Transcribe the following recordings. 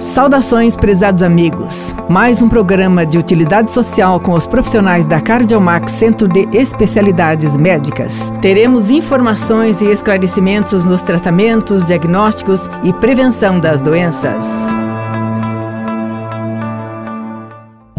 Saudações, prezados amigos. Mais um programa de utilidade social com os profissionais da Cardiomax Centro de Especialidades Médicas. Teremos informações e esclarecimentos nos tratamentos, diagnósticos e prevenção das doenças.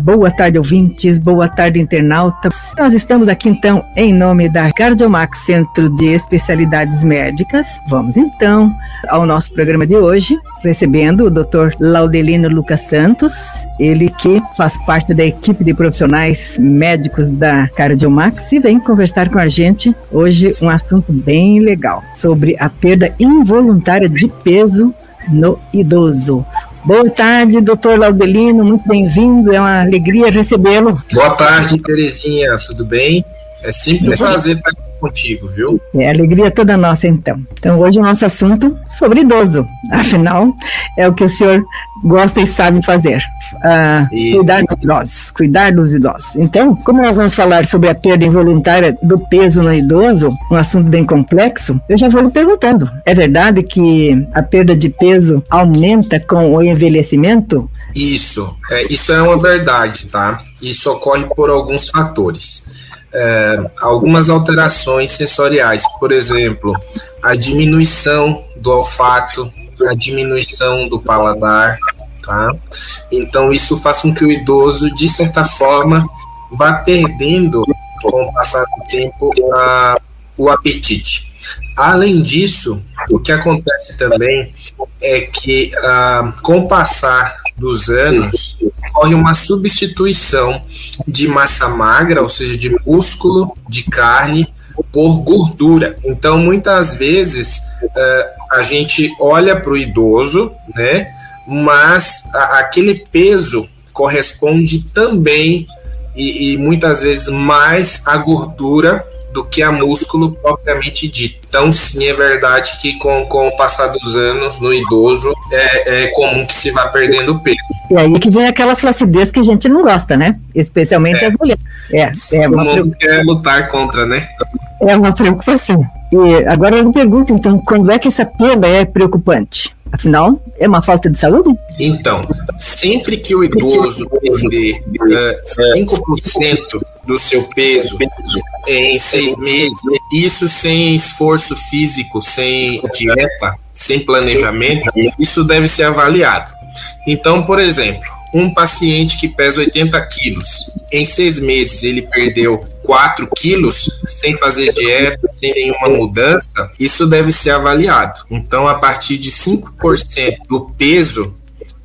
Boa tarde, ouvintes. Boa tarde, internautas. Nós estamos aqui, então, em nome da Cardiomax Centro de Especialidades Médicas. Vamos, então, ao nosso programa de hoje, recebendo o Dr. Laudelino Lucas Santos, ele que faz parte da equipe de profissionais médicos da Cardiomax e vem conversar com a gente hoje um assunto bem legal sobre a perda involuntária de peso no idoso. Boa tarde, doutor Laudelino, muito bem-vindo, é uma alegria recebê-lo. Boa tarde, Terezinha, tudo bem? É sempre um prazer estar contigo, viu? É alegria toda nossa, então. Então, hoje o nosso assunto sobre idoso. Afinal, é o que o senhor gosta e sabe fazer. Uh, cuidar dos idosos, cuidar dos idosos. Então, como nós vamos falar sobre a perda involuntária do peso no idoso, um assunto bem complexo, eu já vou lhe perguntando: é verdade que a perda de peso aumenta com o envelhecimento? Isso, é, isso é uma verdade, tá? Isso ocorre por alguns fatores. É, algumas alterações sensoriais, por exemplo, a diminuição do olfato, a diminuição do paladar, tá? Então isso faz com que o idoso, de certa forma, vá perdendo com o passar do tempo a, o apetite. Além disso, o que acontece também é que ah, com o passar dos anos ocorre uma substituição de massa magra, ou seja, de músculo, de carne, por gordura. Então, muitas vezes, uh, a gente olha para o idoso, né? Mas a, aquele peso corresponde também e, e muitas vezes mais à gordura do que a músculo propriamente dito. Então, sim, é verdade que com, com o passar dos anos, no idoso, é, é comum que se vá perdendo peso. E aí que vem aquela flacidez que a gente não gosta, né? Especialmente é. as mulheres. É, é uma mundo quer lutar contra, né? É uma preocupação. E agora eu pergunto, então, quando é que essa perda é preocupante? Afinal, é uma falta de saúde? Então, sempre que o idoso perder uh, 5% do seu peso em seis meses, isso sem esforço físico, sem dieta, sem planejamento, isso deve ser avaliado. Então, por exemplo, um paciente que pesa 80 quilos, em seis meses ele perdeu 4 quilos sem fazer dieta, sem nenhuma mudança, isso deve ser avaliado. Então, a partir de 5% do peso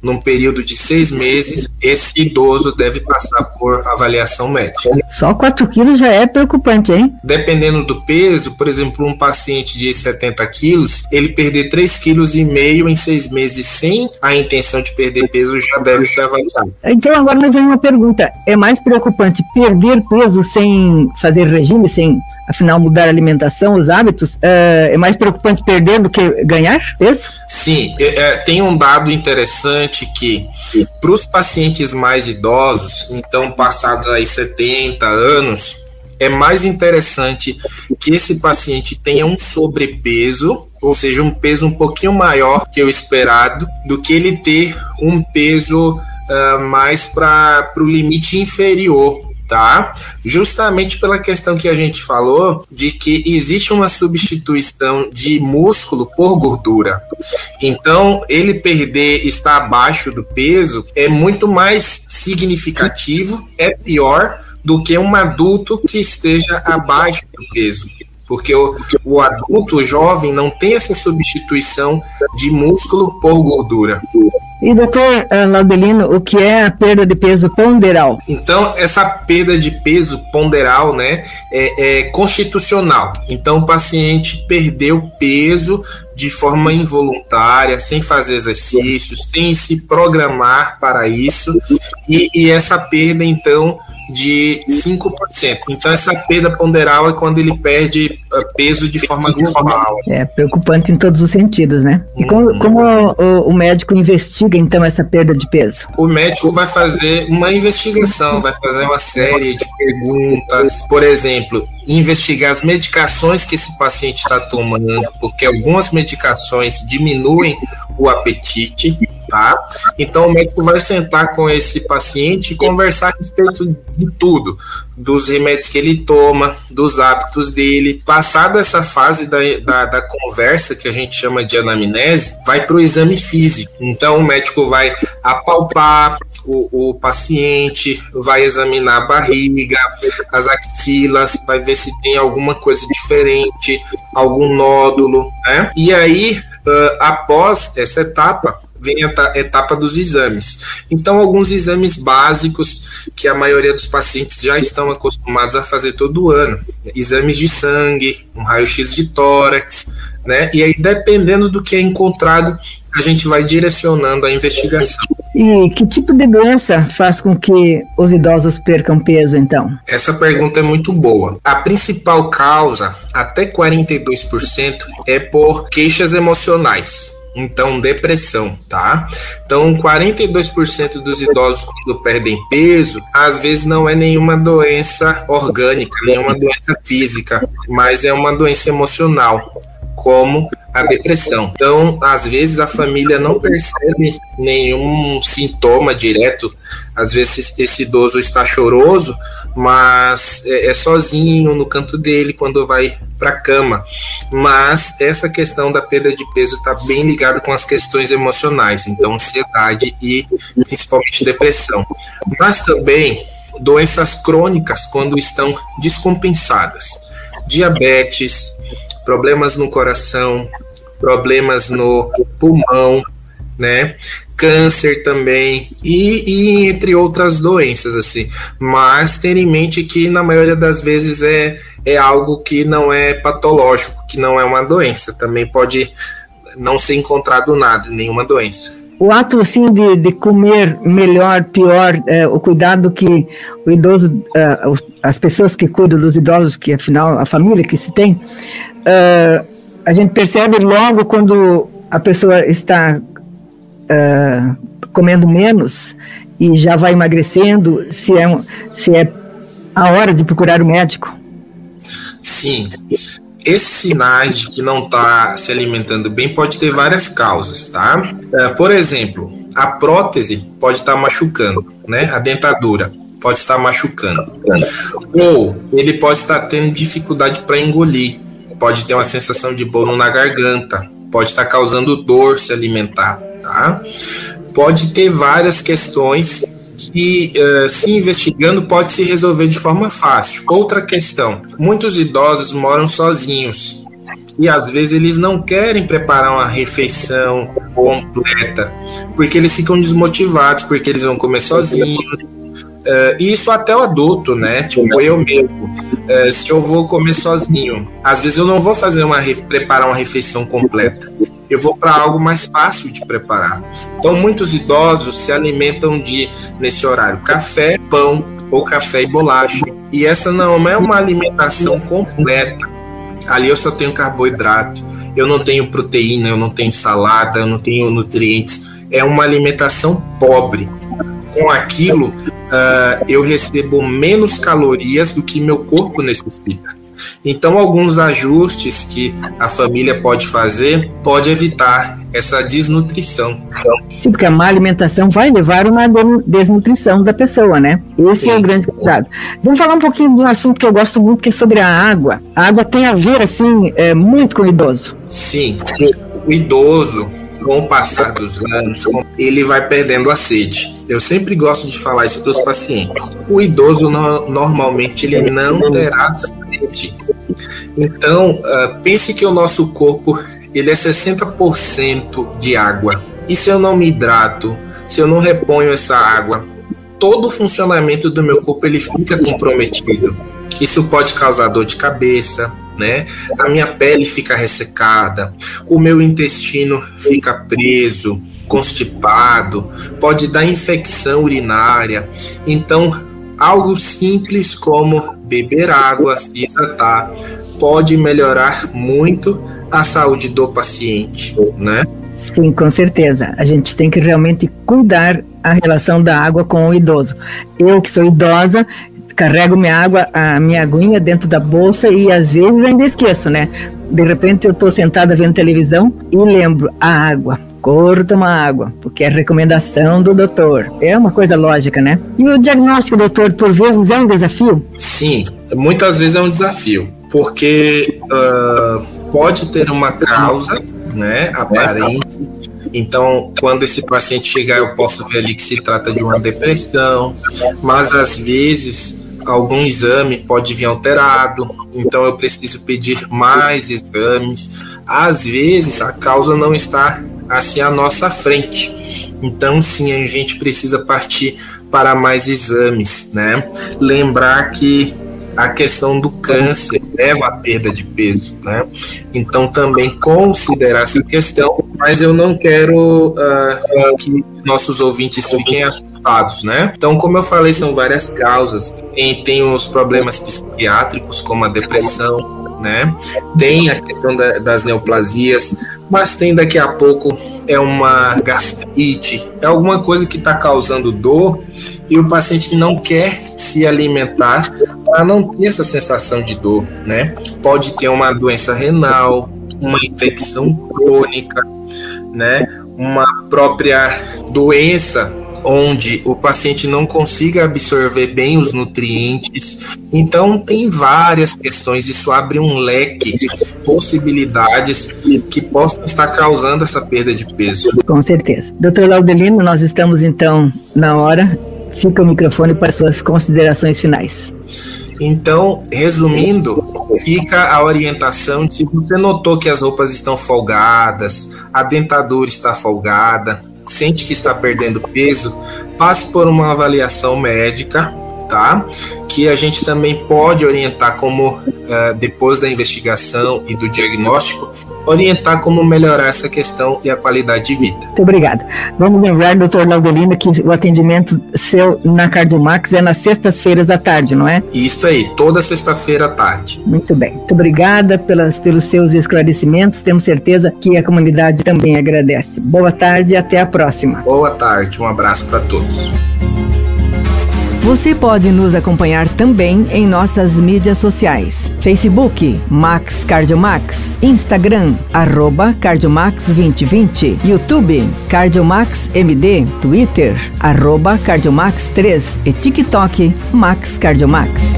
num período de seis meses, esse idoso deve passar por avaliação médica. Só 4 quilos já é preocupante, hein? Dependendo do peso, por exemplo, um paciente de 70 quilos, ele perder 3,5 quilos e meio em seis meses sem a intenção de perder peso já deve ser avaliado. Então agora me vem uma pergunta: é mais preocupante perder peso sem fazer regime, sem afinal mudar a alimentação, os hábitos, é, é mais preocupante perder do que ganhar peso? Sim, é, é tem um dado interessante que para os pacientes mais idosos, então passados aí 70 anos, é mais interessante que esse paciente tenha um sobrepeso, ou seja, um peso um pouquinho maior que o esperado, do que ele ter um peso uh, mais para o limite inferior tá? Justamente pela questão que a gente falou de que existe uma substituição de músculo por gordura. Então, ele perder, estar abaixo do peso é muito mais significativo, é pior do que um adulto que esteja abaixo do peso porque o, o adulto o jovem não tem essa substituição de músculo por gordura. E doutor eh, Laudelino, o que é a perda de peso ponderal? Então, essa perda de peso ponderal, né, é, é constitucional. Então, o paciente perdeu peso de forma involuntária, sem fazer exercícios, sem se programar para isso, e, e essa perda, então, de 5%. Então, essa perda ponderal é quando ele perde uh, peso de forma global. É preocupante em todos os sentidos, né? E como, uhum. como o, o, médico investiga, então, essa perda de peso? O médico vai fazer uma investigação, vai fazer uma série de perguntas. Por exemplo, investigar as medicações que esse paciente está tomando, porque algumas medicações diminuem o apetite tá? Então o médico vai sentar com esse paciente e conversar a respeito de tudo, dos remédios que ele toma, dos hábitos dele. Passado essa fase da, da, da conversa, que a gente chama de anamnese, vai para o exame físico. Então o médico vai apalpar, o, o, paciente, vai examinar a barriga, as axilas, vai ver se tem alguma coisa diferente, algum nódulo, né? E aí, uh, após essa etapa, vem a etapa dos exames. Então, alguns exames básicos que a maioria dos pacientes já estão acostumados a fazer todo ano: exames de sangue, um raio-x de tórax, né? E aí, dependendo do que é encontrado, a gente vai direcionando a investigação. E que tipo de doença faz com que os idosos percam peso, então? Essa pergunta é muito boa. A principal causa, até 42%, é por queixas emocionais. Então, depressão, tá? Então, 42% dos idosos, quando perdem peso, às vezes não é nenhuma doença orgânica, nenhuma doença física, mas é uma doença emocional como a depressão. Então, às vezes a família não percebe nenhum sintoma direto. Às vezes esse idoso está choroso, mas é, é sozinho no canto dele quando vai para a cama. Mas essa questão da perda de peso está bem ligada com as questões emocionais, então ansiedade e principalmente depressão. Mas também doenças crônicas quando estão descompensadas. Diabetes, problemas no coração, problemas no pulmão, né? Câncer também e, e, entre outras doenças assim. Mas ter em mente que na maioria das vezes é, é algo que não é patológico, que não é uma doença. Também pode não ser encontrado nada, nenhuma doença o ato assim de, de comer melhor, pior, é, o cuidado que o idoso, é, as pessoas que cuidam dos idosos, que afinal a família que se tem, uh, a gente percebe logo quando a pessoa está uh, comendo menos e já vai emagrecendo, se é, se é a hora de procurar o médico. Sim. Esses sinais de que não está se alimentando bem pode ter várias causas, tá? Uh, por exemplo, a prótese pode estar tá machucando, né? A dentadura pode estar machucando. Ou ele pode estar tendo dificuldade para engolir pode ter uma sensação de bolo na garganta, pode estar causando dor se alimentar, tá? Pode ter várias questões que, uh, se investigando, pode se resolver de forma fácil. Outra questão: muitos idosos moram sozinhos e às vezes eles não querem preparar uma refeição completa porque eles ficam desmotivados, porque eles vão comer sozinhos Uh, isso até o adulto, né? Tipo, eu mesmo. Uh, se eu vou comer sozinho, às vezes eu não vou fazer uma preparar uma refeição completa. Eu vou para algo mais fácil de preparar. Então, muitos idosos se alimentam de nesse horário café, pão ou café e bolacha. E essa não é uma alimentação completa. Ali eu só tenho carboidrato, eu não tenho proteína, eu não tenho salada, eu não tenho nutrientes. É uma alimentação pobre com aquilo uh, eu recebo menos calorias do que meu corpo necessita. Então, alguns ajustes que a família pode fazer pode evitar essa desnutrição. Sim, porque a má alimentação vai levar a uma desnutrição da pessoa, né? Esse sim, é o grande cuidado. Vamos falar um pouquinho de um assunto que eu gosto muito, que é sobre a água. A água tem a ver, assim, é, muito com o idoso. Sim, o idoso, com o passar dos anos, ele vai perdendo a sede. Eu sempre gosto de falar isso para os pacientes. O idoso no, normalmente ele não terá sede. Então, uh, pense que o nosso corpo ele é 60% de água. E se eu não me hidrato, se eu não reponho essa água, todo o funcionamento do meu corpo ele fica comprometido. Isso pode causar dor de cabeça, né? A minha pele fica ressecada, o meu intestino fica preso, constipado, pode dar infecção urinária. Então, algo simples como beber água, se hidratar, pode melhorar muito a saúde do paciente, né? Sim, com certeza. A gente tem que realmente cuidar a relação da água com o idoso. Eu que sou idosa, carrego minha água, a minha aguinha dentro da bolsa e às vezes ainda esqueço, né? De repente eu estou sentada vendo televisão e lembro a água corro tomar água, porque é recomendação do doutor. É uma coisa lógica, né? E o diagnóstico, doutor, por vezes é um desafio? Sim, muitas vezes é um desafio, porque uh, pode ter uma causa né, aparente. Então, quando esse paciente chegar, eu posso ver ali que se trata de uma depressão, mas às vezes algum exame pode vir alterado, então eu preciso pedir mais exames. Às vezes a causa não está assim à nossa frente. Então, sim, a gente precisa partir para mais exames, né? Lembrar que a questão do câncer leva à perda de peso, né? Então também considerar essa questão, mas eu não quero uh, que nossos ouvintes fiquem assustados, né? Então, como eu falei, são várias causas. Tem, tem os problemas psiquiátricos, como a depressão, né? Tem a questão da, das neoplasias, mas tem daqui a pouco é uma gastrite, é alguma coisa que está causando dor e o paciente não quer se alimentar para não ter essa sensação de dor, né? Pode ter uma doença renal, uma infecção crônica, né? Uma própria doença onde o paciente não consiga absorver bem os nutrientes. Então, tem várias questões, isso abre um leque de possibilidades que possam estar causando essa perda de peso. Com certeza. Doutor Laudelino, nós estamos então na hora. Fica o microfone para suas considerações finais. Então, resumindo, fica a orientação se você notou que as roupas estão folgadas, a dentadura está folgada, sente que está perdendo peso, passe por uma avaliação médica, Que a gente também pode orientar como, uh, depois da investigação e do diagnóstico, orientar como melhorar essa questão e a qualidade de vida. Muito obrigada. Vamos lembrar, doutor Laudelino, que o atendimento seu na Cardiomax é nas sextas-feiras à tarde, não é? Isso aí, toda sexta-feira à tarde. Muito bem. Muito obrigada pelas, pelos seus esclarecimentos. Temos certeza que a comunidade também agradece. Boa tarde e até a próxima. Boa tarde, um abraço para todos. Você pode nos acompanhar também em nossas mídias sociais: Facebook Max Cardiomax, Instagram arroba Cardiomax 2020, YouTube Cardiomax MD, Twitter arroba Cardiomax 3 e TikTok Max Cardiomax.